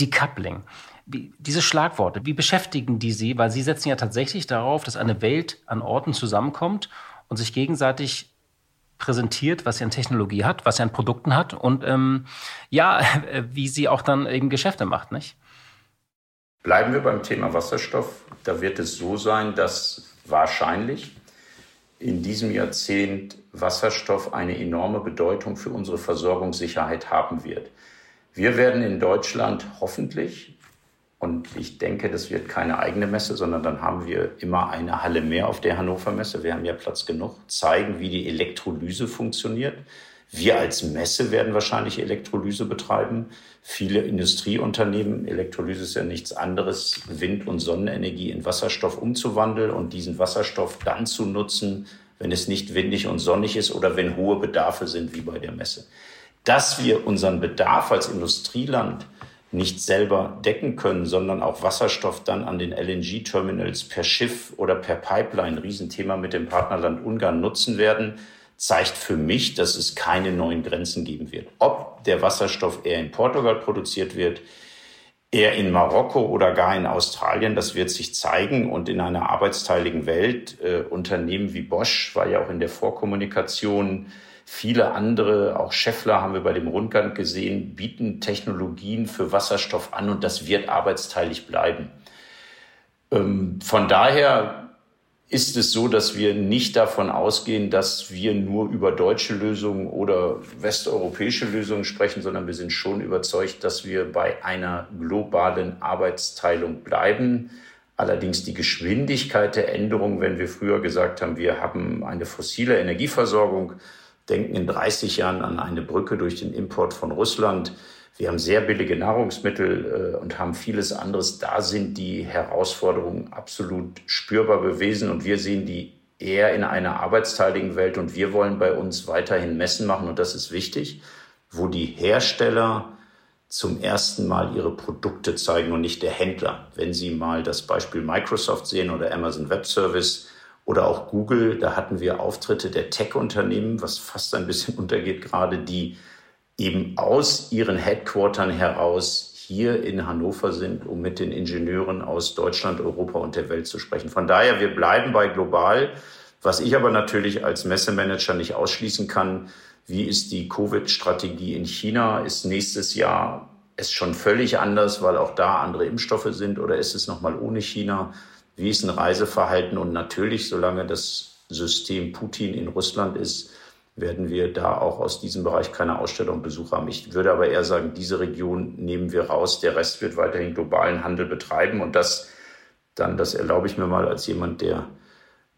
Decoupling. Wie, diese Schlagworte, wie beschäftigen die Sie? Weil Sie setzen ja tatsächlich darauf, dass eine Welt an Orten zusammenkommt und sich gegenseitig präsentiert, was sie an Technologie hat, was sie an Produkten hat und ähm, ja, wie sie auch dann eben Geschäfte macht, nicht? Bleiben wir beim Thema Wasserstoff. Da wird es so sein, dass wahrscheinlich in diesem Jahrzehnt Wasserstoff eine enorme Bedeutung für unsere Versorgungssicherheit haben wird. Wir werden in Deutschland hoffentlich, und ich denke, das wird keine eigene Messe, sondern dann haben wir immer eine Halle mehr auf der Hannover Messe. Wir haben ja Platz genug, zeigen, wie die Elektrolyse funktioniert. Wir als Messe werden wahrscheinlich Elektrolyse betreiben. Viele Industrieunternehmen, Elektrolyse ist ja nichts anderes, Wind- und Sonnenenergie in Wasserstoff umzuwandeln und diesen Wasserstoff dann zu nutzen, wenn es nicht windig und sonnig ist oder wenn hohe Bedarfe sind, wie bei der Messe. Dass wir unseren Bedarf als Industrieland nicht selber decken können, sondern auch Wasserstoff dann an den LNG-Terminals per Schiff oder per Pipeline, Riesenthema mit dem Partnerland Ungarn nutzen werden, zeigt für mich, dass es keine neuen Grenzen geben wird. Ob der Wasserstoff eher in Portugal produziert wird, eher in Marokko oder gar in Australien, das wird sich zeigen. Und in einer arbeitsteiligen Welt, äh, Unternehmen wie Bosch war ja auch in der Vorkommunikation, viele andere, auch Scheffler haben wir bei dem Rundgang gesehen, bieten Technologien für Wasserstoff an und das wird arbeitsteilig bleiben. Ähm, von daher ist es so, dass wir nicht davon ausgehen, dass wir nur über deutsche Lösungen oder westeuropäische Lösungen sprechen, sondern wir sind schon überzeugt, dass wir bei einer globalen Arbeitsteilung bleiben. Allerdings die Geschwindigkeit der Änderung, wenn wir früher gesagt haben, wir haben eine fossile Energieversorgung, denken in 30 Jahren an eine Brücke durch den Import von Russland, wir haben sehr billige Nahrungsmittel äh, und haben vieles anderes. Da sind die Herausforderungen absolut spürbar gewesen und wir sehen die eher in einer arbeitsteiligen Welt und wir wollen bei uns weiterhin Messen machen und das ist wichtig, wo die Hersteller zum ersten Mal ihre Produkte zeigen und nicht der Händler. Wenn Sie mal das Beispiel Microsoft sehen oder Amazon Web Service oder auch Google, da hatten wir Auftritte der Tech-Unternehmen, was fast ein bisschen untergeht gerade, die eben aus ihren Headquartern heraus hier in Hannover sind, um mit den Ingenieuren aus Deutschland, Europa und der Welt zu sprechen. Von daher, wir bleiben bei global. Was ich aber natürlich als Messemanager nicht ausschließen kann, wie ist die Covid-Strategie in China? Ist nächstes Jahr es schon völlig anders, weil auch da andere Impfstoffe sind oder ist es nochmal ohne China? Wie ist ein Reiseverhalten? Und natürlich, solange das System Putin in Russland ist, werden wir da auch aus diesem Bereich keine Ausstellung Besuch haben. Ich würde aber eher sagen, diese Region nehmen wir raus. Der Rest wird weiterhin globalen Handel betreiben. Und das dann, das erlaube ich mir mal als jemand, der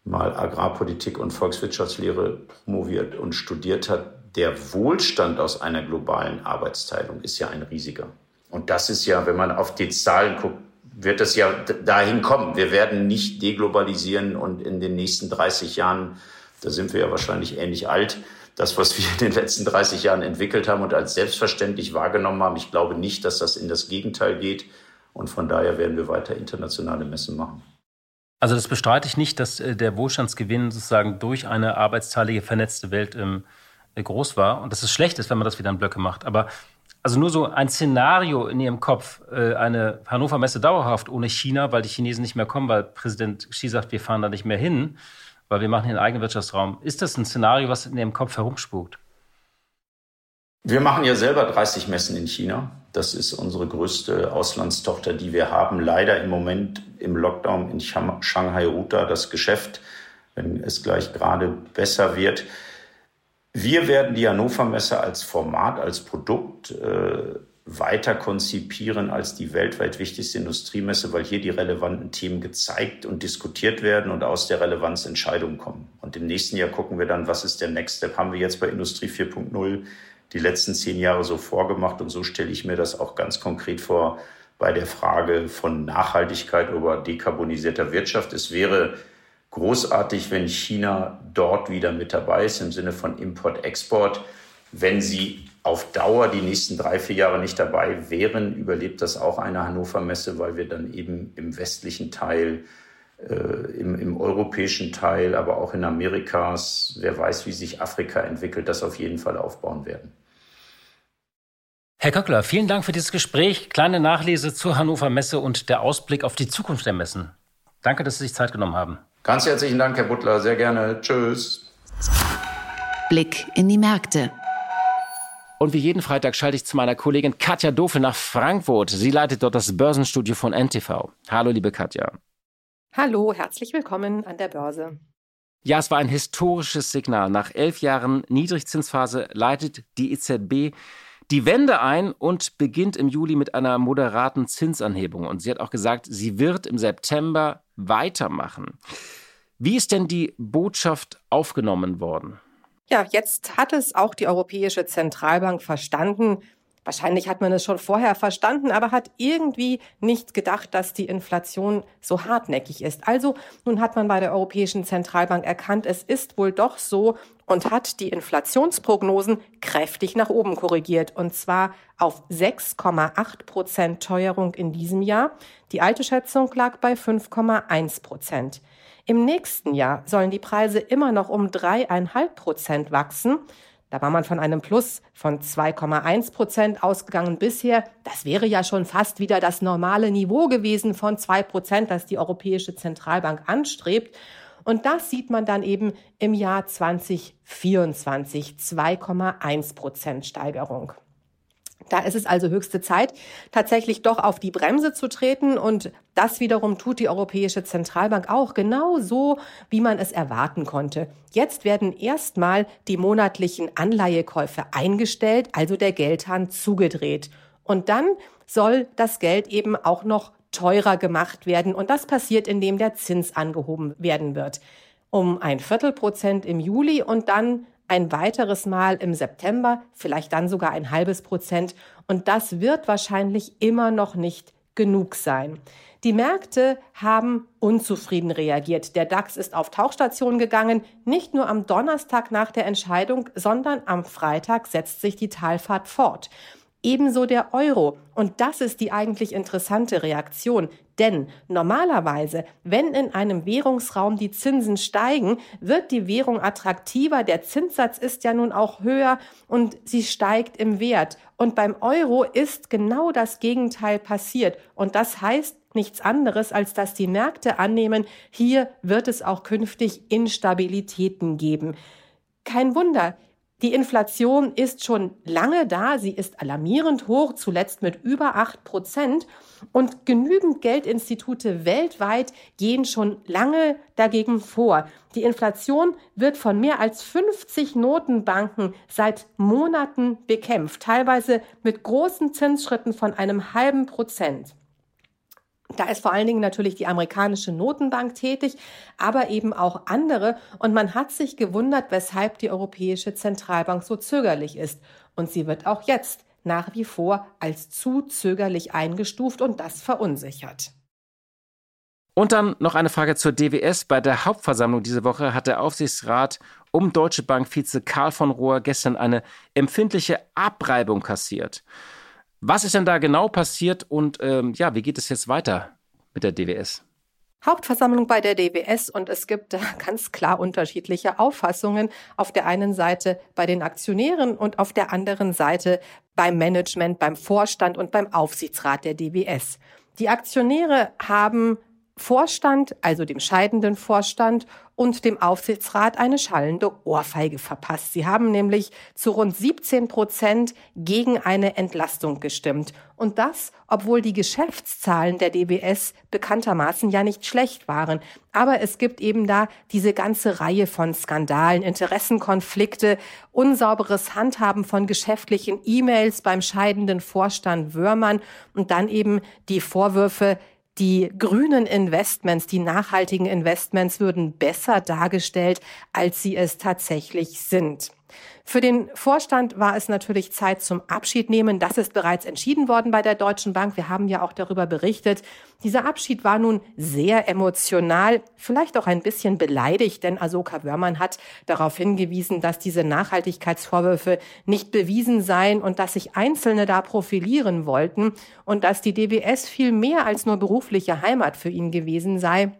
mal Agrarpolitik und Volkswirtschaftslehre promoviert und studiert hat. Der Wohlstand aus einer globalen Arbeitsteilung ist ja ein riesiger. Und das ist ja, wenn man auf die Zahlen guckt, wird das ja dahin kommen. Wir werden nicht deglobalisieren und in den nächsten 30 Jahren da sind wir ja wahrscheinlich ähnlich alt. Das, was wir in den letzten 30 Jahren entwickelt haben und als selbstverständlich wahrgenommen haben, ich glaube nicht, dass das in das Gegenteil geht. Und von daher werden wir weiter internationale Messen machen. Also das bestreite ich nicht, dass äh, der Wohlstandsgewinn sozusagen durch eine arbeitsteilige, vernetzte Welt ähm, äh, groß war. Und dass es schlecht ist, wenn man das wieder in Blöcke macht. Aber also nur so ein Szenario in Ihrem Kopf, äh, eine Hannover Messe dauerhaft ohne China, weil die Chinesen nicht mehr kommen, weil Präsident Xi sagt, wir fahren da nicht mehr hin weil wir machen hier einen Eigenwirtschaftsraum. Ist das ein Szenario, was in Ihrem Kopf herumspukt? Wir machen ja selber 30 Messen in China. Das ist unsere größte Auslandstochter, die wir haben. Leider im Moment im Lockdown in Shanghai ruht da das Geschäft, wenn es gleich gerade besser wird. Wir werden die Hannover Messe als Format, als Produkt äh, weiter konzipieren als die weltweit wichtigste Industriemesse, weil hier die relevanten Themen gezeigt und diskutiert werden und aus der Relevanz Entscheidungen kommen. Und im nächsten Jahr gucken wir dann, was ist der Next Step? Haben wir jetzt bei Industrie 4.0 die letzten zehn Jahre so vorgemacht und so stelle ich mir das auch ganz konkret vor bei der Frage von Nachhaltigkeit oder dekarbonisierter Wirtschaft. Es wäre großartig, wenn China dort wieder mit dabei ist im Sinne von Import-Export. Wenn sie auf Dauer die nächsten drei, vier Jahre nicht dabei wären, überlebt das auch eine Hannover Messe, weil wir dann eben im westlichen Teil, äh, im, im europäischen Teil, aber auch in Amerikas, wer weiß, wie sich Afrika entwickelt, das auf jeden Fall aufbauen werden. Herr Köckler, vielen Dank für dieses Gespräch. Kleine Nachlese zur Hannover Messe und der Ausblick auf die Zukunft der Messen. Danke, dass Sie sich Zeit genommen haben. Ganz herzlichen Dank, Herr Butler. Sehr gerne. Tschüss. Blick in die Märkte. Und wie jeden Freitag schalte ich zu meiner Kollegin Katja Dofel nach Frankfurt. Sie leitet dort das Börsenstudio von NTV. Hallo, liebe Katja. Hallo, herzlich willkommen an der Börse. Ja, es war ein historisches Signal. Nach elf Jahren Niedrigzinsphase leitet die EZB die Wende ein und beginnt im Juli mit einer moderaten Zinsanhebung. Und sie hat auch gesagt, sie wird im September weitermachen. Wie ist denn die Botschaft aufgenommen worden? Ja, jetzt hat es auch die Europäische Zentralbank verstanden, Wahrscheinlich hat man es schon vorher verstanden, aber hat irgendwie nicht gedacht, dass die Inflation so hartnäckig ist. Also nun hat man bei der Europäischen Zentralbank erkannt, es ist wohl doch so und hat die Inflationsprognosen kräftig nach oben korrigiert. Und zwar auf 6,8 Prozent Teuerung in diesem Jahr. Die alte Schätzung lag bei 5,1 Prozent. Im nächsten Jahr sollen die Preise immer noch um dreieinhalb Prozent wachsen. Da war man von einem Plus von 2,1 Prozent ausgegangen bisher. Das wäre ja schon fast wieder das normale Niveau gewesen von zwei Prozent, das die Europäische Zentralbank anstrebt. Und das sieht man dann eben im Jahr 2024, 2,1 Prozent Steigerung. Da ist es also höchste Zeit, tatsächlich doch auf die Bremse zu treten. Und das wiederum tut die Europäische Zentralbank auch genau so, wie man es erwarten konnte. Jetzt werden erstmal die monatlichen Anleihekäufe eingestellt, also der Geldhahn zugedreht. Und dann soll das Geld eben auch noch teurer gemacht werden. Und das passiert, indem der Zins angehoben werden wird. Um ein Viertelprozent im Juli und dann ein weiteres Mal im September, vielleicht dann sogar ein halbes Prozent. Und das wird wahrscheinlich immer noch nicht genug sein. Die Märkte haben unzufrieden reagiert. Der DAX ist auf Tauchstation gegangen. Nicht nur am Donnerstag nach der Entscheidung, sondern am Freitag setzt sich die Talfahrt fort. Ebenso der Euro. Und das ist die eigentlich interessante Reaktion. Denn normalerweise, wenn in einem Währungsraum die Zinsen steigen, wird die Währung attraktiver. Der Zinssatz ist ja nun auch höher und sie steigt im Wert. Und beim Euro ist genau das Gegenteil passiert. Und das heißt, nichts anderes, als dass die Märkte annehmen, hier wird es auch künftig Instabilitäten geben. Kein Wunder, die Inflation ist schon lange da. Sie ist alarmierend hoch, zuletzt mit über acht Prozent. Und genügend Geldinstitute weltweit gehen schon lange dagegen vor. Die Inflation wird von mehr als 50 Notenbanken seit Monaten bekämpft, teilweise mit großen Zinsschritten von einem halben Prozent. Da ist vor allen Dingen natürlich die amerikanische Notenbank tätig, aber eben auch andere. Und man hat sich gewundert, weshalb die Europäische Zentralbank so zögerlich ist. Und sie wird auch jetzt nach wie vor als zu zögerlich eingestuft und das verunsichert. Und dann noch eine Frage zur DWS. Bei der Hauptversammlung diese Woche hat der Aufsichtsrat um Deutsche Bank Vize Karl von Rohr gestern eine empfindliche Abreibung kassiert. Was ist denn da genau passiert und ähm, ja, wie geht es jetzt weiter mit der DWS? Hauptversammlung bei der DWS und es gibt ganz klar unterschiedliche Auffassungen. Auf der einen Seite bei den Aktionären und auf der anderen Seite beim Management, beim Vorstand und beim Aufsichtsrat der DWS. Die Aktionäre haben Vorstand, also dem scheidenden Vorstand und dem Aufsichtsrat eine schallende Ohrfeige verpasst. Sie haben nämlich zu rund 17 Prozent gegen eine Entlastung gestimmt. Und das, obwohl die Geschäftszahlen der DBS bekanntermaßen ja nicht schlecht waren. Aber es gibt eben da diese ganze Reihe von Skandalen, Interessenkonflikte, unsauberes Handhaben von geschäftlichen E-Mails beim scheidenden Vorstand Wörmann und dann eben die Vorwürfe, die grünen Investments, die nachhaltigen Investments würden besser dargestellt, als sie es tatsächlich sind. Für den Vorstand war es natürlich Zeit zum Abschied nehmen. Das ist bereits entschieden worden bei der Deutschen Bank. Wir haben ja auch darüber berichtet. Dieser Abschied war nun sehr emotional, vielleicht auch ein bisschen beleidigt, denn Asoka Wörmann hat darauf hingewiesen, dass diese Nachhaltigkeitsvorwürfe nicht bewiesen seien und dass sich Einzelne da profilieren wollten und dass die DWS viel mehr als nur berufliche Heimat für ihn gewesen sei.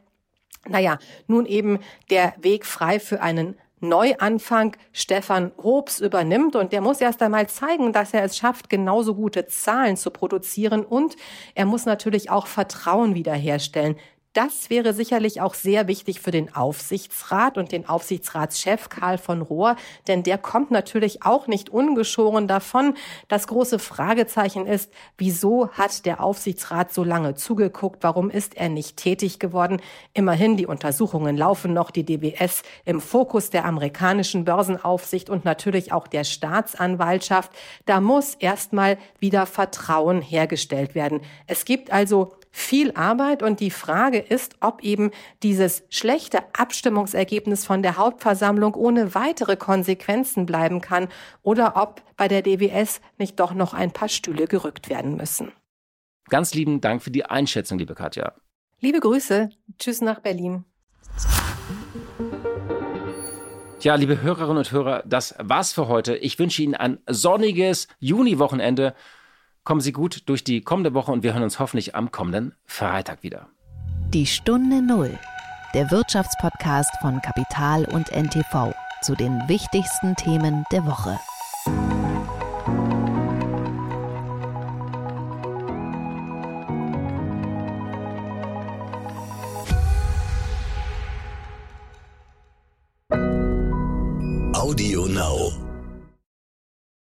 Naja, nun eben der Weg frei für einen Neuanfang Stefan Hobbs übernimmt und der muss erst einmal zeigen, dass er es schafft, genauso gute Zahlen zu produzieren und er muss natürlich auch Vertrauen wiederherstellen. Das wäre sicherlich auch sehr wichtig für den Aufsichtsrat und den Aufsichtsratschef Karl von Rohr, denn der kommt natürlich auch nicht ungeschoren davon. Das große Fragezeichen ist, wieso hat der Aufsichtsrat so lange zugeguckt? Warum ist er nicht tätig geworden? Immerhin, die Untersuchungen laufen noch, die DBS im Fokus der amerikanischen Börsenaufsicht und natürlich auch der Staatsanwaltschaft. Da muss erstmal wieder Vertrauen hergestellt werden. Es gibt also viel Arbeit und die Frage ist, ob eben dieses schlechte Abstimmungsergebnis von der Hauptversammlung ohne weitere Konsequenzen bleiben kann oder ob bei der DWS nicht doch noch ein paar Stühle gerückt werden müssen. Ganz lieben Dank für die Einschätzung, liebe Katja. Liebe Grüße. Tschüss nach Berlin. Ja, liebe Hörerinnen und Hörer, das war's für heute. Ich wünsche Ihnen ein sonniges Juni-Wochenende. Kommen Sie gut durch die kommende Woche und wir hören uns hoffentlich am kommenden Freitag wieder. Die Stunde Null, der Wirtschaftspodcast von Kapital und NTV zu den wichtigsten Themen der Woche.